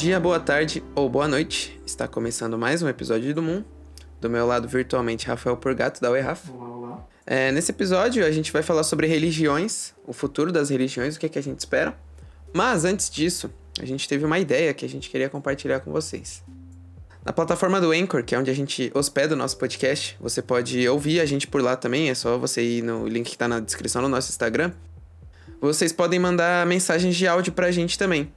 dia, boa tarde ou boa noite. Está começando mais um episódio do Moon. Do meu lado, virtualmente, Rafael Porgato, da Oi Rafa. Olá, olá. É, nesse episódio, a gente vai falar sobre religiões, o futuro das religiões, o que, é que a gente espera. Mas antes disso, a gente teve uma ideia que a gente queria compartilhar com vocês. Na plataforma do Anchor, que é onde a gente hospeda o nosso podcast, você pode ouvir a gente por lá também, é só você ir no link que está na descrição no nosso Instagram. Vocês podem mandar mensagens de áudio pra gente também.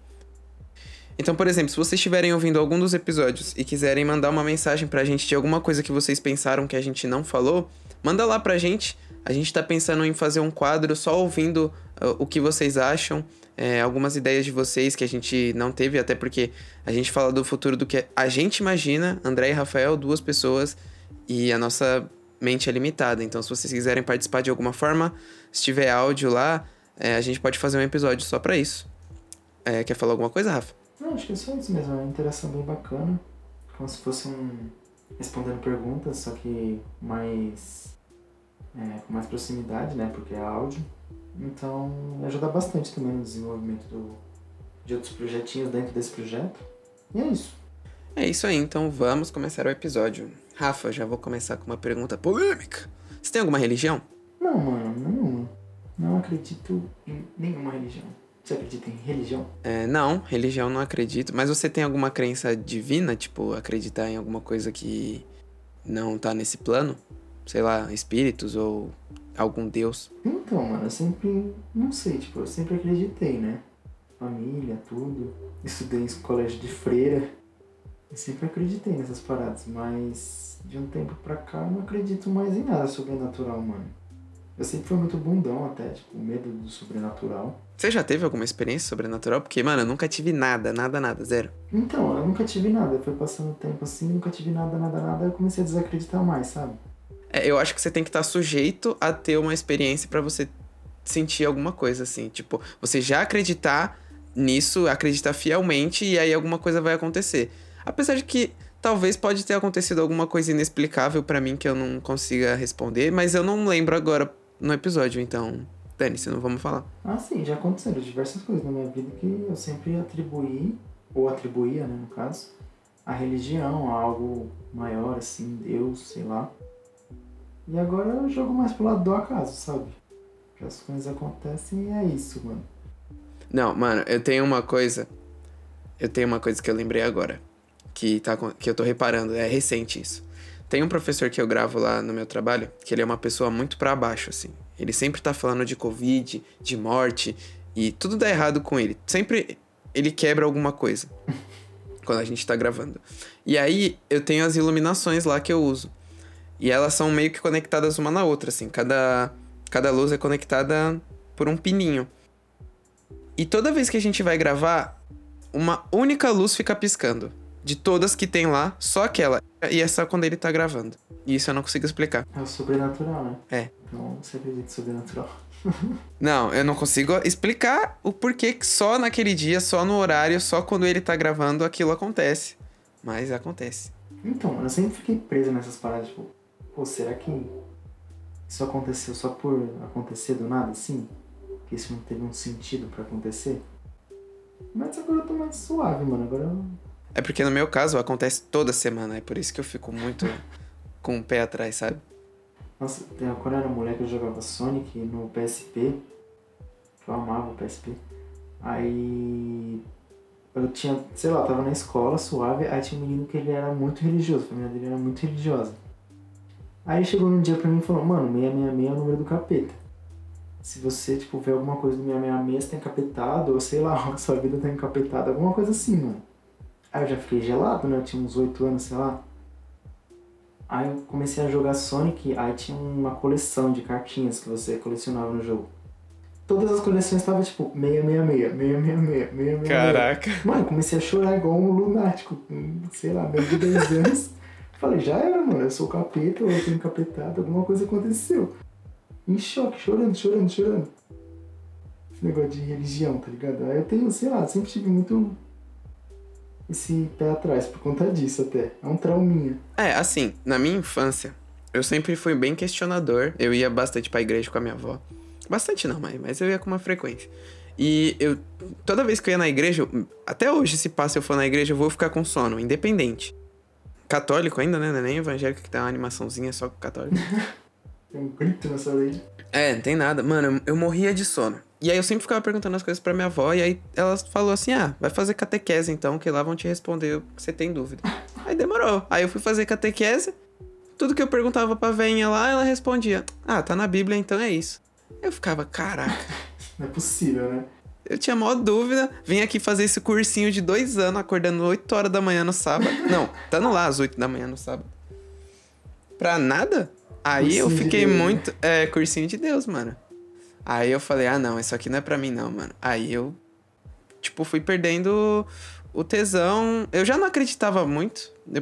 Então, por exemplo, se vocês estiverem ouvindo algum dos episódios e quiserem mandar uma mensagem pra gente de alguma coisa que vocês pensaram que a gente não falou, manda lá pra gente. A gente tá pensando em fazer um quadro só ouvindo uh, o que vocês acham, é, algumas ideias de vocês que a gente não teve, até porque a gente fala do futuro do que a gente imagina, André e Rafael, duas pessoas, e a nossa mente é limitada. Então, se vocês quiserem participar de alguma forma, se tiver áudio lá, é, a gente pode fazer um episódio só pra isso. É, quer falar alguma coisa, Rafa? Não, acho que é só isso mesmo, é uma interação bem bacana. Como se fosse um. respondendo perguntas, só que mais. É, com mais proximidade, né? Porque é áudio. Então ajuda bastante também no desenvolvimento do, de outros projetinhos dentro desse projeto. E é isso. É isso aí, então vamos começar o episódio. Rafa, já vou começar com uma pergunta polêmica. Você tem alguma religião? Não, mano, nenhuma. Não acredito em nenhuma religião. Você acredita em religião? É, não, religião não acredito. Mas você tem alguma crença divina? Tipo, acreditar em alguma coisa que não tá nesse plano? Sei lá, espíritos ou algum deus? Então, mano, eu sempre. Não sei, tipo, eu sempre acreditei, né? Família, tudo. Estudei em colégio de freira. Eu sempre acreditei nessas paradas, mas de um tempo pra cá eu não acredito mais em nada sobrenatural, mano. Eu sempre fui muito bundão até, tipo, medo do sobrenatural. Você já teve alguma experiência sobrenatural? Porque, mano, eu nunca tive nada, nada, nada, zero. Então, eu nunca tive nada. Foi passando o tempo assim, nunca tive nada, nada, nada. Eu comecei a desacreditar mais, sabe? É, eu acho que você tem que estar sujeito a ter uma experiência pra você sentir alguma coisa, assim. Tipo, você já acreditar nisso, acreditar fielmente, e aí alguma coisa vai acontecer. Apesar de que talvez pode ter acontecido alguma coisa inexplicável pra mim que eu não consiga responder, mas eu não lembro agora no episódio, então. Dane-se, não vamos falar. Ah, sim, já aconteceram diversas coisas na minha vida que eu sempre atribuí, ou atribuía, né, no caso, a religião, a algo maior, assim, Deus, sei lá. E agora eu jogo mais pro lado do acaso, sabe? Que as coisas acontecem e é isso, mano. Não, mano, eu tenho uma coisa. Eu tenho uma coisa que eu lembrei agora. Que, tá, que eu tô reparando, é recente isso. Tem um professor que eu gravo lá no meu trabalho, que ele é uma pessoa muito pra baixo, assim. Ele sempre tá falando de Covid, de morte, e tudo dá errado com ele. Sempre ele quebra alguma coisa quando a gente tá gravando. E aí eu tenho as iluminações lá que eu uso. E elas são meio que conectadas uma na outra, assim. Cada, cada luz é conectada por um pininho. E toda vez que a gente vai gravar, uma única luz fica piscando. De todas que tem lá, só aquela. E é só quando ele tá gravando. E isso eu não consigo explicar. É o sobrenatural, né? É. Então você acredita em sobrenatural. Não, eu não consigo explicar o porquê que só naquele dia, só no horário, só quando ele tá gravando aquilo acontece. Mas acontece. Então, eu sempre fiquei preso nessas paradas, tipo, pô, será que isso aconteceu só por acontecer do nada, assim? Que isso não teve um sentido pra acontecer? Mas agora eu tô mais suave, mano. Agora eu É porque no meu caso acontece toda semana, é por isso que eu fico muito com o pé atrás, sabe? Nossa, quando eu era moleque eu jogava Sonic no PSP. Eu amava o PSP. Aí eu tinha, sei lá, tava na escola suave, aí tinha um menino que ele era muito religioso, a família dele era muito religiosa. Aí chegou um dia pra mim e falou, mano, 666 é o número do capeta. Se você, tipo, ver alguma coisa do 666, você tá encapetado, ou sei lá, sua vida tá encapetada, alguma coisa assim, mano. Aí eu já fiquei gelado, né? Eu tinha uns 8 anos, sei lá. Aí eu comecei a jogar Sonic, aí tinha uma coleção de cartinhas que você colecionava no jogo. Todas as coleções estavam tipo 666, 666, 666. Caraca. Mano, comecei a chorar igual um lunático, com, sei lá, menos de 10 anos. Falei, já era, mano, eu sou capeta, eu tô encapetado, alguma coisa aconteceu. Em choque, chorando, chorando, chorando. Esse negócio de religião, tá ligado? Aí eu tenho, sei lá, sempre tive muito esse pé atrás por conta disso até. É um trauminha. É, assim, na minha infância, eu sempre fui bem questionador. Eu ia bastante pra igreja com a minha avó. Bastante não, mas, mas eu ia com uma frequência. E eu, toda vez que eu ia na igreja, até hoje, se passa eu for na igreja, eu vou ficar com sono, independente. Católico ainda, né? Não é nem evangélico que tem uma animaçãozinha só com católico. Tem um grito nessa orelha. É, não tem nada. Mano, eu, eu morria de sono. E aí eu sempre ficava perguntando as coisas pra minha avó, e aí ela falou assim: ah, vai fazer catequese então, que lá vão te responder o que você tem dúvida. aí demorou. Aí eu fui fazer catequese, tudo que eu perguntava pra veinha lá, ela respondia: ah, tá na Bíblia, então é isso. Eu ficava, caraca. Não é possível, né? Eu tinha maior dúvida, vim aqui fazer esse cursinho de dois anos, acordando 8 horas da manhã no sábado. Não, estando lá às 8 da manhã no sábado. Pra nada? Aí eu Cursinho de fiquei Deus, né? muito. É, cursinho de Deus, mano. Aí eu falei, ah, não, isso aqui não é pra mim, não, mano. Aí eu, tipo, fui perdendo o tesão. Eu já não acreditava muito. Eu,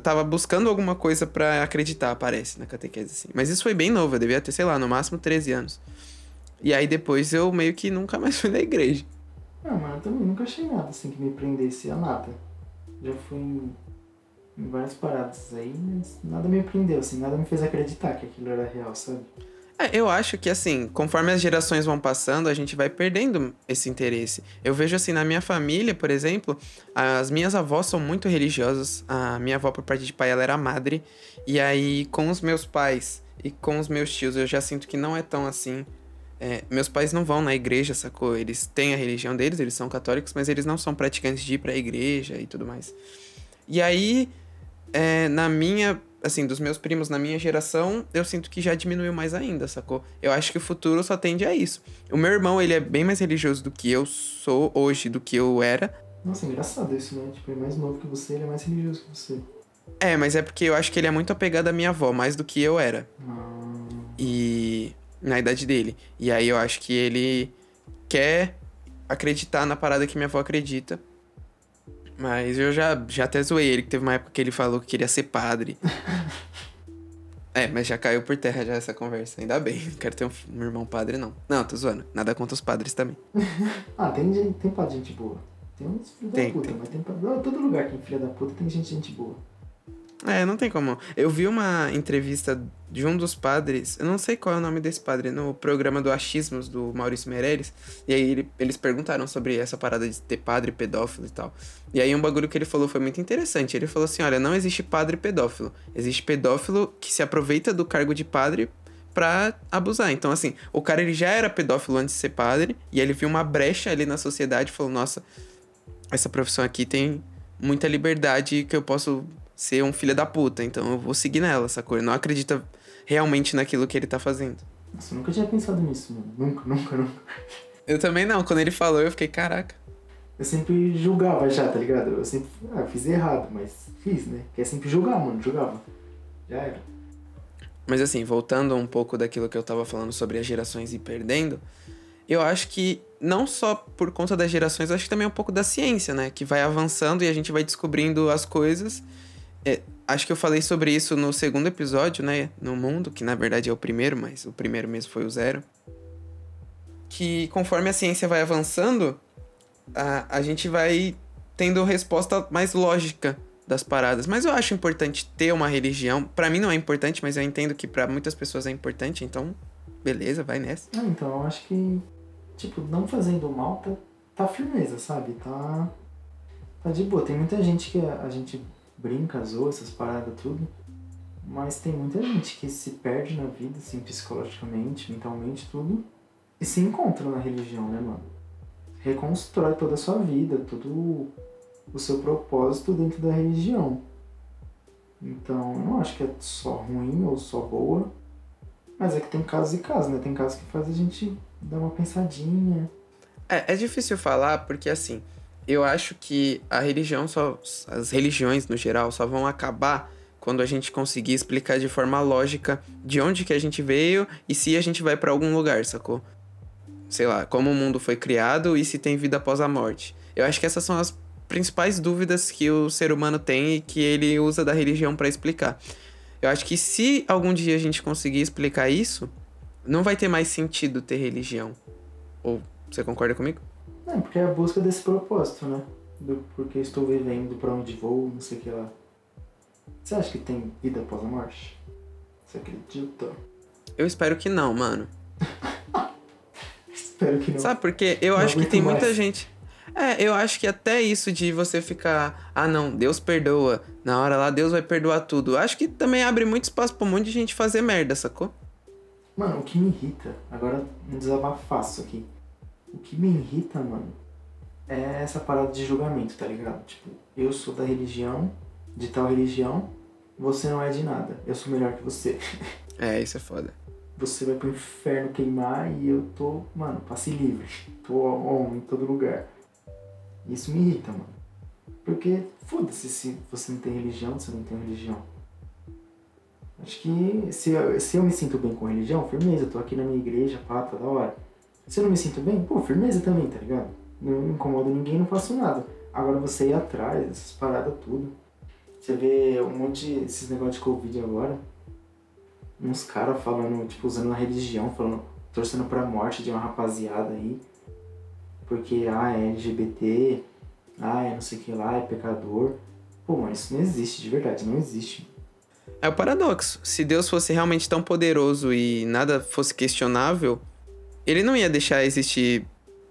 tava buscando alguma coisa pra acreditar, parece, na catequese, assim. Mas isso foi bem novo, eu devia ter, sei lá, no máximo 13 anos. E aí depois eu meio que nunca mais fui na igreja. Ah, mano, eu também nunca achei nada assim que me prendesse a nada. Já fui em, em várias paradas aí, mas nada me prendeu, assim, nada me fez acreditar que aquilo era real, sabe? É, eu acho que assim, conforme as gerações vão passando, a gente vai perdendo esse interesse. Eu vejo assim, na minha família, por exemplo, as minhas avós são muito religiosas. A minha avó, por parte de pai, ela era madre. E aí, com os meus pais e com os meus tios, eu já sinto que não é tão assim. É, meus pais não vão na igreja, sacou? Eles têm a religião deles, eles são católicos, mas eles não são praticantes de ir pra igreja e tudo mais. E aí, é, na minha, assim, dos meus primos na minha geração, eu sinto que já diminuiu mais ainda, sacou? Eu acho que o futuro só tende a isso. O meu irmão, ele é bem mais religioso do que eu sou hoje, do que eu era. Nossa, engraçado isso, né? Tipo, ele é mais novo que você, ele é mais religioso que você. É, mas é porque eu acho que ele é muito apegado à minha avó, mais do que eu era. Ah, E na idade dele. E aí eu acho que ele quer acreditar na parada que minha avó acredita. Mas eu já, já até zoei ele, que teve uma época que ele falou que queria ser padre. é, mas já caiu por terra já essa conversa. Ainda bem. Não quero ter um, um irmão padre, não. Não, tô zoando. Nada contra os padres também. ah tem, gente, tem padre gente boa. Tem uns filhos da puta, tem. mas tem. Todo lugar que tem filha da puta tem gente, gente boa. É, não tem como. Eu vi uma entrevista de um dos padres, eu não sei qual é o nome desse padre, no programa do Achismos do Maurício Meirelles. E aí ele- eles perguntaram sobre essa parada de ter padre pedófilo e tal. E aí um bagulho que ele falou foi muito interessante. Ele falou assim: olha, não existe padre pedófilo. Existe pedófilo que se aproveita do cargo de padre pra abusar. Então, assim, o cara ele já era pedófilo antes de ser padre, e ele viu uma brecha ali na sociedade e falou: nossa, essa profissão aqui tem muita liberdade que eu posso ser um filho da puta, então eu vou seguir nela, sacou? Ele não acredita realmente naquilo que ele tá fazendo. Nossa, eu nunca tinha pensado nisso, mano. Nunca, nunca, nunca. Eu também não, quando ele falou, eu fiquei, caraca. Eu sempre julgava já, tá ligado? Eu sempre. Ah, fiz errado, mas fiz, né? Que é sempre julgar, mano. Julgava. Já era. Mas assim, voltando um pouco daquilo que eu tava falando sobre as gerações e perdendo, eu acho que não só por conta das gerações, eu acho que também é um pouco da ciência, né? Que vai avançando e a gente vai descobrindo as coisas. É, acho que eu falei sobre isso no segundo episódio, né? No mundo, que na verdade é o primeiro, mas o primeiro mesmo foi o zero. Que conforme a ciência vai avançando, a, a gente vai tendo resposta mais lógica das paradas. Mas eu acho importante ter uma religião. Pra mim não é importante, mas eu entendo que pra muitas pessoas é importante, então beleza, vai nessa. Ah, então eu acho que, tipo, não fazendo mal tá, tá firmeza, sabe? Tá. Tá de boa. Tem muita gente que a, a gente brinca, zoa essas paradas, tudo. Mas tem muita gente que se perde na vida, assim, psicologicamente, mentalmente, tudo. E se encontra na religião, né, mano? Reconstrói toda a sua vida, todo o seu propósito dentro da religião. Então, eu não acho que é só ruim ou só boa. Mas é que tem casos e casos, né? Tem casos que faz a gente dar uma pensadinha. É, é difícil falar porque assim, eu acho que a religião só. As religiões no geral só vão acabar quando a gente conseguir explicar de forma lógica de onde que a gente veio e se a gente vai pra algum lugar, sacou? Sei lá, como o mundo foi criado e se tem vida após a morte. Eu acho que essas são as principais dúvidas que o ser humano tem e que ele usa da religião pra explicar. Eu acho que se algum dia a gente conseguir explicar isso, não vai ter mais sentido ter religião. Ou você concorda comigo? É, porque é a busca desse propósito, né? Do porquê estou vivendo, pra onde vou, não sei o que lá. Você acha que tem vida após a morte? Você acredita? Eu espero que não, mano. Espero que não. Sabe, porque eu Não acho que tem muita mais. gente. É, eu acho que até isso de você ficar, ah não, Deus perdoa. Na hora lá, Deus vai perdoar tudo. Acho que também abre muito espaço pra um monte de gente fazer merda, sacou? Mano, o que me irrita, agora um desabafaço aqui. O que me irrita, mano, é essa parada de julgamento, tá ligado? Tipo, eu sou da religião, de tal religião, você não é de nada. Eu sou melhor que você. É, isso é foda. Você vai pro inferno queimar e eu tô, mano, passe livre. Tô on em todo lugar. Isso me irrita, mano. Porque, foda-se se você não tem religião, se não tem religião. Acho que se eu, se eu me sinto bem com religião, firmeza, tô aqui na minha igreja, pá, tá da hora. Se eu não me sinto bem, pô, firmeza também, tá ligado? Não incomodo ninguém, não faço nada. Agora você ir atrás, essas paradas tudo. Você vê um monte de esses negócios de Covid agora. Uns caras falando, tipo, usando a religião, falando, torcendo pra morte de uma rapaziada aí. Porque, ah, é LGBT, ah, é não sei o que lá, é pecador. Pô, mas isso não existe, de verdade, não existe. É o paradoxo. Se Deus fosse realmente tão poderoso e nada fosse questionável, ele não ia deixar existir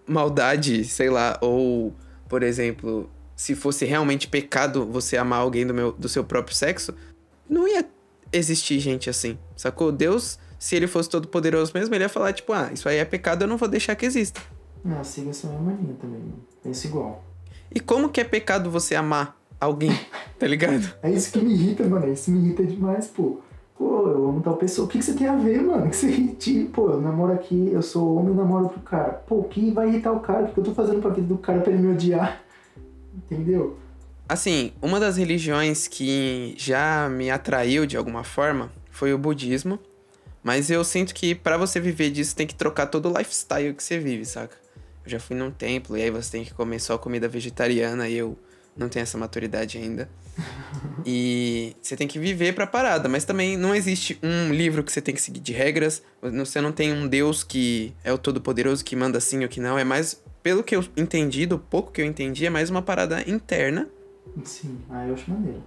maldade, sei lá, ou, por exemplo, se fosse realmente pecado você amar alguém do, meu, do seu próprio sexo, não ia existir gente assim, sacou? Deus, se ele fosse todo poderoso mesmo, ele ia falar, tipo, ah, isso aí é pecado, eu não vou deixar que exista. Não, eu sigo essa mesma linha também, mano. Penso igual. E como que é pecado você amar alguém, tá ligado? É isso que me irrita, mano. Isso me irrita demais, pô. Pô, eu amo tal pessoa. O que, que você tem a ver, mano? Que você irrite? Pô, eu namoro aqui, eu sou homem e namoro outro cara. Pô, o que vai irritar o cara? O que eu tô fazendo pra vida do cara pra ele me odiar? Entendeu? Assim, uma das religiões que já me atraiu de alguma forma foi o budismo. Mas eu sinto que pra você viver disso tem que trocar todo o lifestyle que você vive, saca? Eu já fui num templo e aí você tem que comer só comida vegetariana e eu não tenho essa maturidade ainda. E você tem que viver pra parada, mas também não existe um livro que você tem que seguir de regras. Você não tem um Deus que é o todo-poderoso que manda sim ou que não. É mais, pelo que eu entendi, do pouco que eu entendi, é mais uma parada interna Sim, aí eu acho maneiro.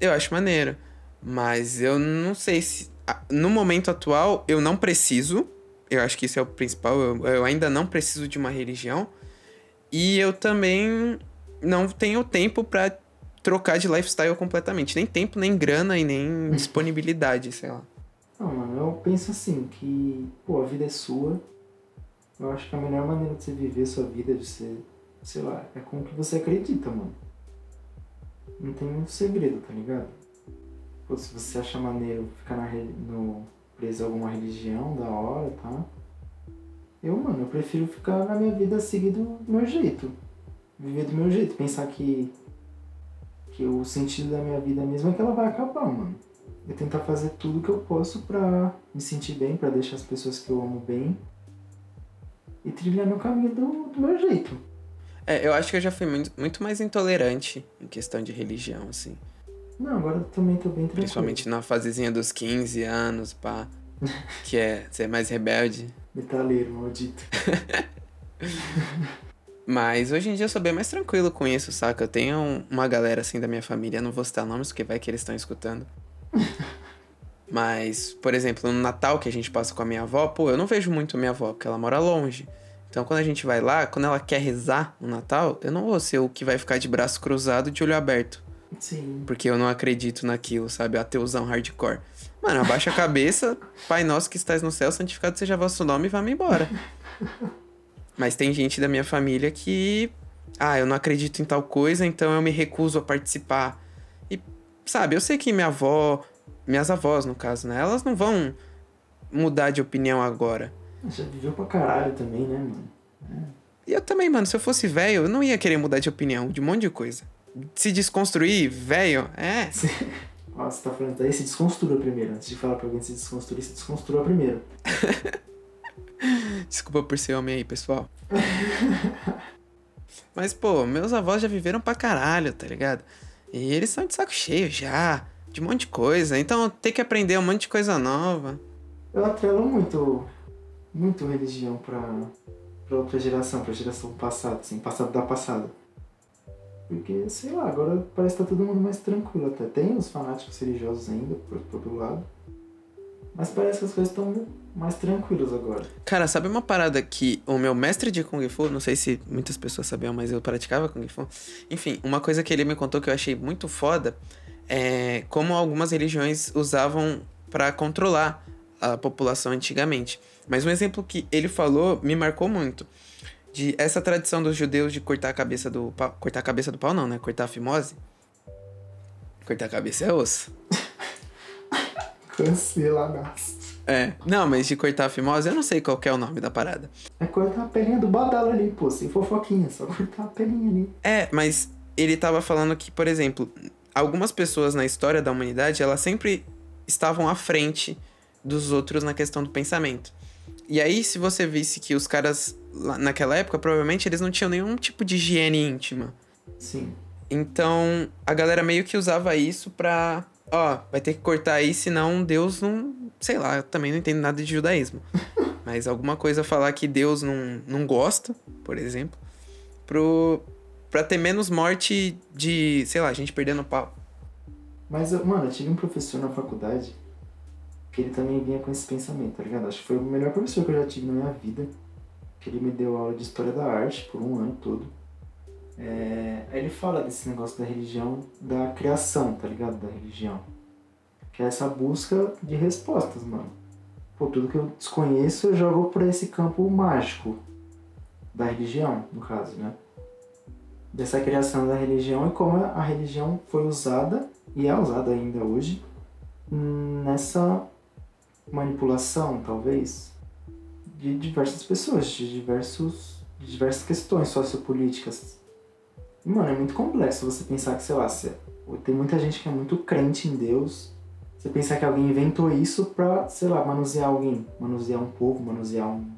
eu acho maneiro. Mas eu não sei se. ah, No momento atual, eu não preciso. Eu acho que isso é o principal. Eu, eu ainda não preciso de uma religião. E eu também não tenho tempo pra trocar de lifestyle completamente. Nem tempo, nem grana e nem disponibilidade, sei lá. Não, mano, eu penso assim, que, pô, a vida é sua. Eu acho que a melhor maneira de você viver a sua vida, de você, sei lá, é com o que você acredita, mano. Não tem muito segredo, tá ligado? Pô, se você acha maneiro ficar na, no, preso a alguma religião, da hora, tá? Eu, mano, eu prefiro ficar na minha vida seguir do meu jeito. Viver do meu jeito. Pensar que, que o sentido da minha vida mesmo é que ela vai acabar, mano. E tentar fazer tudo que eu posso pra me sentir bem, pra deixar as pessoas que eu amo bem. E trilhar meu caminho do, do meu jeito. É, eu acho que eu já fui muito, muito mais intolerante em questão de religião, assim. Não, agora eu também tô bem tranquilo. Principalmente na fasezinha dos 15 anos, pá. Que é ser mais rebelde. Metaleiro, maldito. Mas hoje em dia eu sou bem mais tranquilo com isso, saca? Eu tenho um- uma galera assim da minha família, não vou citar nomes, porque vai que eles estão escutando. Mas, por exemplo, no Natal que a gente passa com a minha avó, pô, eu não vejo muito minha avó, porque ela mora longe. Então quando a gente vai lá, quando ela quer rezar no Natal, eu não vou ser o que vai ficar de braço cruzado de olho aberto. Sim. Porque eu não acredito naquilo, sabe? Ateuzão hardcore. Mano, abaixa a cabeça, Pai nosso que estás no céu, santificado seja vosso nome e vá-me embora. Mas tem gente da minha família que. Ah, eu não acredito em tal coisa, então eu me recuso a participar. E, sabe, eu sei que minha avó, minhas avós, no caso, né? Elas não vão mudar de opinião agora. Já viveu pra caralho também, né, mano? E eu também, mano, se eu fosse velho, eu não ia querer mudar de opinião de um monte de coisa. Se desconstruir, velho, é. Ó, você tá falando daí, se desconstrua primeiro. Antes de falar pra alguém se desconstruir, se desconstrua primeiro. Desculpa por ser homem aí, pessoal. Mas, pô, meus avós já viveram pra caralho, tá ligado? E eles são de saco cheio já, de um monte de coisa. Então tem que aprender um monte de coisa nova. Eu atrelo muito, muito religião pra, pra outra geração, pra geração passada, assim, passado da passada. Porque, sei lá, agora parece que tá todo mundo mais tranquilo até. Tem os fanáticos religiosos ainda, por todo lado. Mas parece que as coisas estão mais tranquilas agora. Cara, sabe uma parada que o meu mestre de Kung Fu, não sei se muitas pessoas sabiam, mas eu praticava Kung Fu. Enfim, uma coisa que ele me contou que eu achei muito foda é como algumas religiões usavam para controlar a população antigamente. Mas um exemplo que ele falou me marcou muito. De essa tradição dos judeus de cortar a cabeça do pau. Cortar a cabeça do pau, não, né? Cortar a fimose. Cortar a cabeça é osso. Canceladaço. É. Não, mas de cortar a fimose, eu não sei qual é o nome da parada. É cortar a pelinha do badalo ali, pô, sem fofoquinha, só cortar a pelinha ali. É, mas ele tava falando que, por exemplo, algumas pessoas na história da humanidade, elas sempre estavam à frente dos outros na questão do pensamento. E aí, se você visse que os caras naquela época, provavelmente eles não tinham nenhum tipo de higiene íntima. Sim. Então, a galera meio que usava isso pra. Ó, vai ter que cortar aí, senão Deus não. Sei lá, eu também não entendo nada de judaísmo. Mas alguma coisa falar que Deus não, não gosta, por exemplo, pro, pra ter menos morte de, sei lá, gente perdendo pau. Mas, mano, eu tive um professor na faculdade que ele também vinha com esse pensamento, tá ligado? Acho que foi o melhor professor que eu já tive na minha vida. Que ele me deu aula de História da Arte por um ano todo. Ele fala desse negócio da religião, da criação, tá ligado? Da religião. Que é essa busca de respostas, mano. Pô, tudo que eu desconheço eu jogo pra esse campo mágico da religião, no caso, né? Dessa criação da religião e como a religião foi usada, e é usada ainda hoje, nessa manipulação, talvez, de diversas pessoas, de, diversos, de diversas questões sociopolíticas. Mano, é muito complexo você pensar que, sei lá, tem muita gente que é muito crente em Deus. Você pensar que alguém inventou isso pra, sei lá, manusear alguém, manusear um povo, manusear um,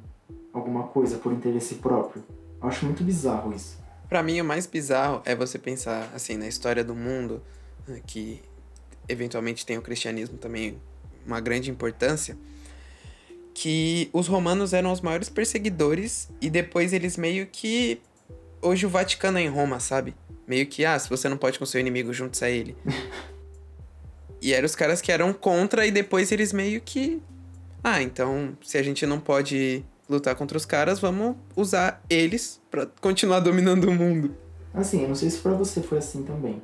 alguma coisa por interesse próprio. Eu acho muito bizarro isso. Para mim, o mais bizarro é você pensar, assim, na história do mundo, que eventualmente tem o cristianismo também uma grande importância, que os romanos eram os maiores perseguidores e depois eles meio que hoje o Vaticano é em Roma, sabe? Meio que ah, se você não pode com seu inimigo, junte-se a ele. e eram os caras que eram contra e depois eles meio que ah, então se a gente não pode lutar contra os caras, vamos usar eles para continuar dominando o mundo. Assim, eu não sei se para você foi assim também.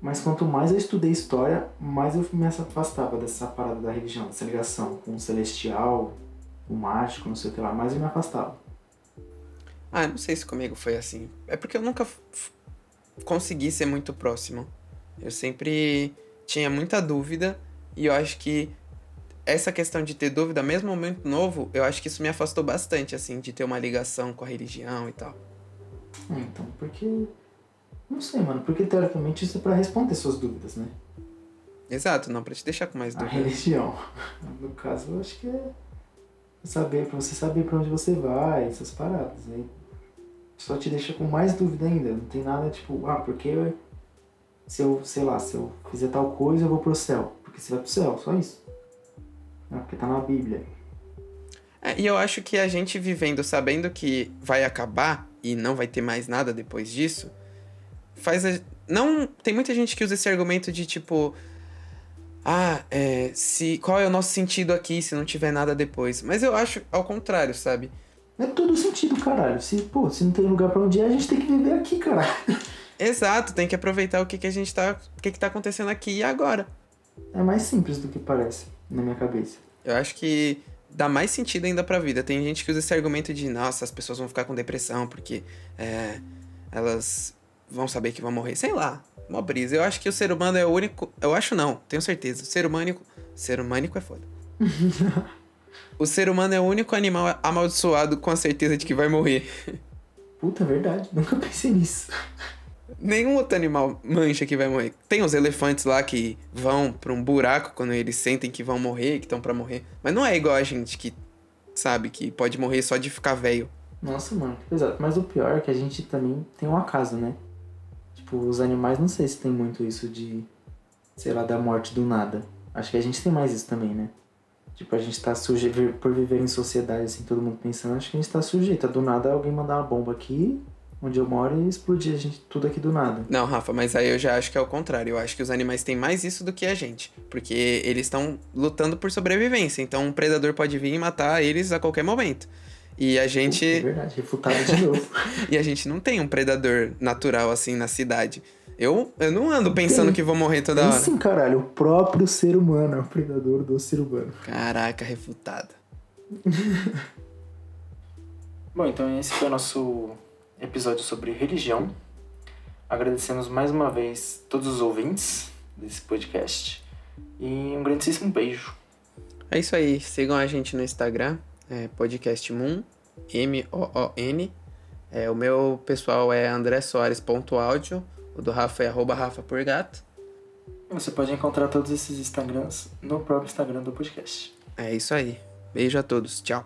Mas quanto mais eu estudei história, mais eu me afastava dessa parada da religião, dessa ligação com o celestial, o mágico, não sei o que lá, mais eu me afastava. Ah, não sei se comigo foi assim. É porque eu nunca consegui ser muito próximo. Eu sempre tinha muita dúvida e eu acho que essa questão de ter dúvida, mesmo muito novo, eu acho que isso me afastou bastante, assim, de ter uma ligação com a religião e tal. É, então, porque não sei, mano, porque teoricamente isso é pra responder suas dúvidas, né? Exato, não pra te deixar com mais A dúvidas. religião. No caso, eu acho que é saber, pra você saber pra onde você vai, essas paradas. Aí só te deixa com mais dúvida ainda. Não tem nada tipo, ah, porque se eu, sei lá, se eu fizer tal coisa eu vou pro céu. Porque você vai pro céu, só isso. Ah, porque tá na Bíblia. É, e eu acho que a gente vivendo sabendo que vai acabar e não vai ter mais nada depois disso, faz a... não tem muita gente que usa esse argumento de tipo ah é, se qual é o nosso sentido aqui se não tiver nada depois mas eu acho ao contrário sabe É tudo sentido, caralho. Se, pô, se não tem lugar pra onde ir, a gente tem que viver aqui, caralho. exato tem que aproveitar o que, que a gente tá o que que tá acontecendo aqui e agora É mais simples do que parece, na minha cabeça. eu acho que dá mais sentido ainda pra vida tem gente que usa esse argumento de nossa as pessoas vão ficar com depressão porque é, elas vão saber que vão morrer. Sei lá, uma brisa. Eu acho que o ser humano é o único. Eu acho não, tenho certeza. O ser humano. Ser humânico é foda. o ser humano é o único animal amaldiçoado com a certeza de que vai morrer. Puta, verdade. Nunca pensei nisso. Nenhum outro animal mancha que vai morrer. Tem os elefantes lá que vão pra um buraco quando eles sentem que vão morrer, que estão para morrer. Mas não é igual a gente que sabe que pode morrer só de ficar velho. Nossa, mano, que pesado. Mas o pior é que a gente também tem um acaso, né? Tipo, os animais, não sei se tem muito isso de, sei lá, da morte do nada. Acho que a gente tem mais isso também, né? Tipo, a gente tá sujeito, por viver em sociedade, assim, todo mundo pensando, acho que a gente tá sujeito. Do nada alguém mandar uma bomba aqui onde eu moro e explodir a gente tudo aqui do nada. Não, Rafa, mas aí eu já acho que é o contrário. Eu acho que os animais têm mais isso do que a gente. Porque eles estão lutando por sobrevivência. Então um predador pode vir e matar eles a qualquer momento. E a gente. É verdade, refutado de novo. e a gente não tem um predador natural assim na cidade. Eu, eu não ando pensando Tem. que vou morrer toda hora. sim, caralho, o próprio ser humano é o predador do ser humano. Caraca, refutado. Bom, então esse foi o nosso episódio sobre religião. Agradecemos mais uma vez todos os ouvintes desse podcast. E um grandíssimo beijo. É isso aí. Sigam a gente no Instagram, é Podcast Moon, M-O-O-N. É, o meu pessoal é andressoares.audio. O do Rafa é arroba Rafa por gato. Você pode encontrar todos esses Instagrams no próprio Instagram do podcast. É isso aí. Beijo a todos. Tchau.